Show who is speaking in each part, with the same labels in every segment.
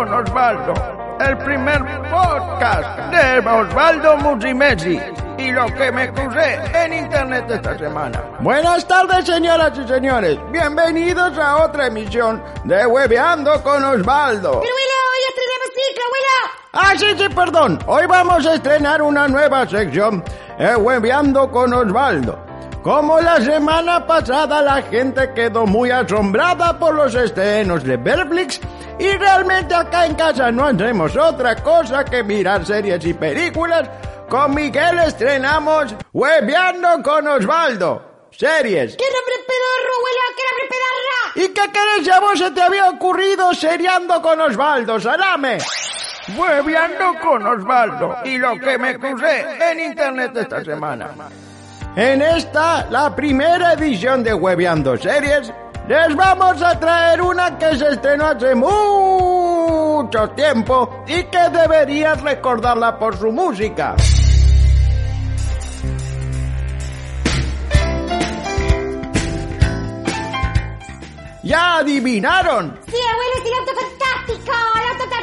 Speaker 1: Con Osvaldo, el primer podcast de Osvaldo Musimesi y lo que me crucé en internet esta semana. Buenas tardes, señoras y señores. Bienvenidos a otra emisión de Hueveando con Osvaldo.
Speaker 2: Pero hoy estrenamos ciclo, abuelo.
Speaker 1: Ah, sí, sí, perdón. Hoy vamos a estrenar una nueva sección, eh, Hueveando con Osvaldo. Como la semana pasada la gente quedó muy asombrada por los estrenos de Netflix y realmente acá en casa no hacemos otra cosa que mirar series y películas, con Miguel estrenamos Hueveando con Osvaldo. Series.
Speaker 2: ¡Qué nombre pedorro, abuelo! ¡Qué nombre pedorra!
Speaker 1: ¿Y qué querés si a vos se te había ocurrido seriando con Osvaldo, salame? Hueveando con Osvaldo y lo que me crucé en internet esta semana. En esta, la primera edición de Hueveando Series, les vamos a traer una que se estrenó hace mucho tiempo y que deberías recordarla por su música. ¿Ya adivinaron?
Speaker 2: Sí, abuelo, es fantástico, el auto.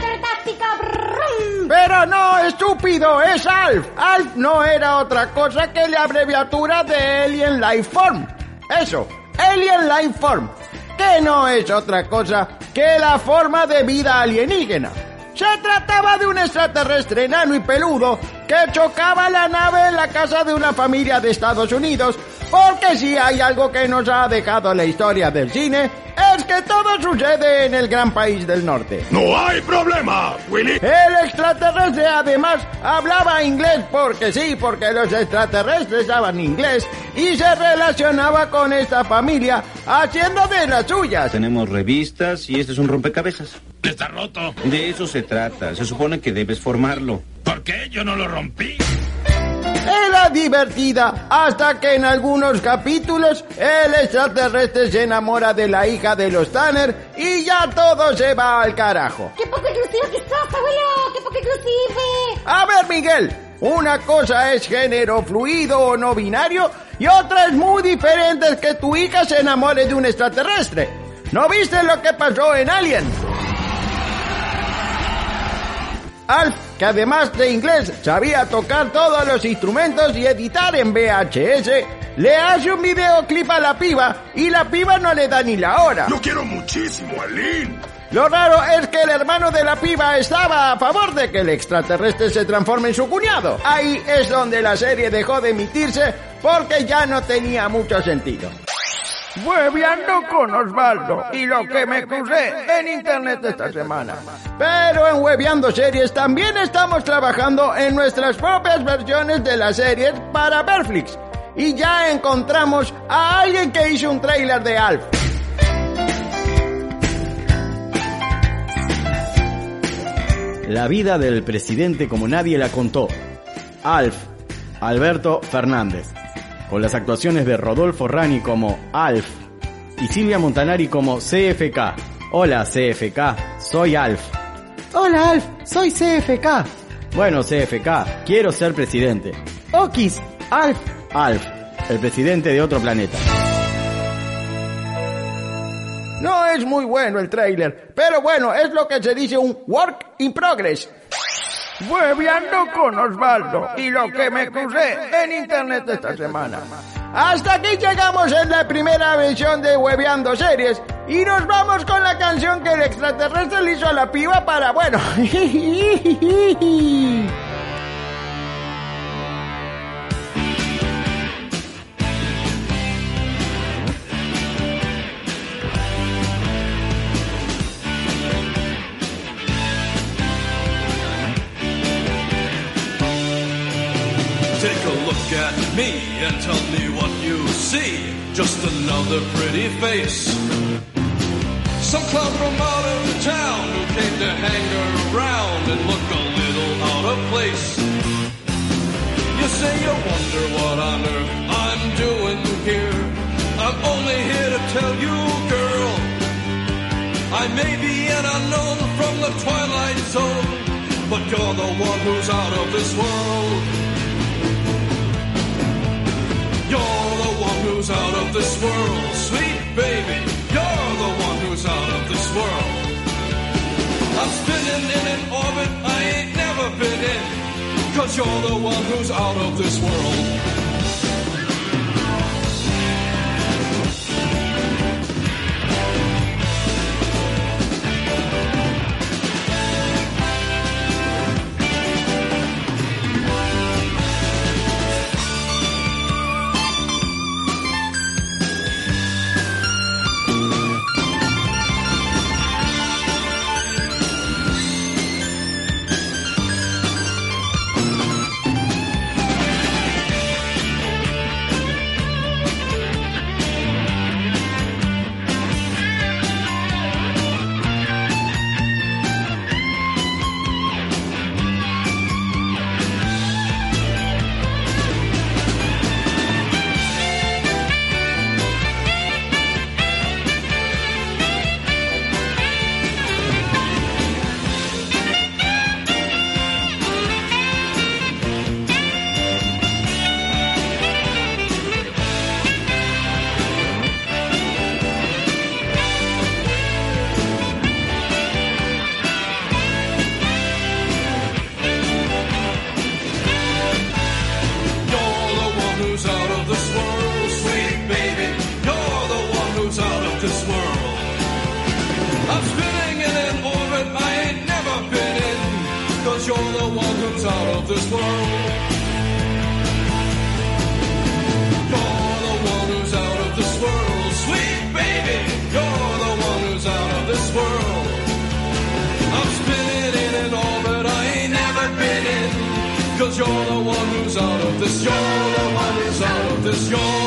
Speaker 1: Pero no, estúpido, es ALF. ALF no era otra cosa que la abreviatura de Alien Life Form. Eso, Alien Life Form, que no es otra cosa que la forma de vida alienígena. Se trataba de un extraterrestre enano y peludo que chocaba la nave en la casa de una familia de Estados Unidos, porque si hay algo que nos ha dejado la historia del cine, es que todo sucede en el gran país del norte.
Speaker 3: ¡No hay problema, Willy!
Speaker 1: El extraterrestre además hablaba inglés porque sí, porque los extraterrestres hablan inglés y se relacionaba con esta familia haciendo de las suyas.
Speaker 4: Tenemos revistas y este es un rompecabezas.
Speaker 3: Está roto.
Speaker 4: De eso se trata. Se supone que debes formarlo.
Speaker 3: ¿Por qué yo no lo rompí?
Speaker 1: Era divertida hasta que en algunos capítulos el extraterrestre se enamora de la hija de los Tanner y ya todo se va al carajo.
Speaker 2: ¡Qué poco inclusivo que sos, abuelo! ¡Qué poco inclusive!
Speaker 1: A ver, Miguel, una cosa es género fluido o no binario y otra es muy diferente que tu hija se enamore de un extraterrestre. ¿No viste lo que pasó en Alien? Alf, que además de inglés sabía tocar todos los instrumentos y editar en VHS, le hace un videoclip a la piba y la piba no le da ni la hora.
Speaker 3: Yo quiero muchísimo a Lynn.
Speaker 1: Lo raro es que el hermano de la piba estaba a favor de que el extraterrestre se transforme en su cuñado. Ahí es donde la serie dejó de emitirse porque ya no tenía mucho sentido. Hueveando con Osvaldo y lo que me crucé en internet esta semana. Pero en Hueveando Series también estamos trabajando en nuestras propias versiones de las series para Perflix. Y ya encontramos a alguien que hizo un tráiler de Alf.
Speaker 5: La vida del presidente como nadie la contó. Alf, Alberto Fernández. Con las actuaciones de Rodolfo Rani como Alf y Silvia Montanari como CFK. Hola CFK, soy Alf. Hola Alf, soy CFK. Bueno CFK, quiero ser presidente. Okis, Alf. Alf, el presidente de otro planeta.
Speaker 1: No es muy bueno el tráiler, pero bueno, es lo que se dice un work in progress. Hueveando con Osvaldo y lo que me crucé en internet esta semana. Hasta aquí llegamos en la primera versión de Hueveando Series y nos vamos con la canción que el extraterrestre le hizo a la piba para, bueno...
Speaker 6: see. Just another pretty face Some clown from out of town who came to hang around and look a little out of place. You say you wonder what on earth I'm doing here. I'm only here to tell you, girl. I may be an unknown from the twilight zone, but you're the one who's out of this world. Who's out of this world, sweet baby. You're the one who's out of this world. I'm spinning in an orbit I ain't never been in, cause you're the one who's out of this world. You're the one who's out of this world. You're the one who's out of this world, sweet baby. You're the one who's out of this world. I'm spinning in an orbit I ain't never been in. Cause you're the one who's out of this, you're the one who's out of this, you're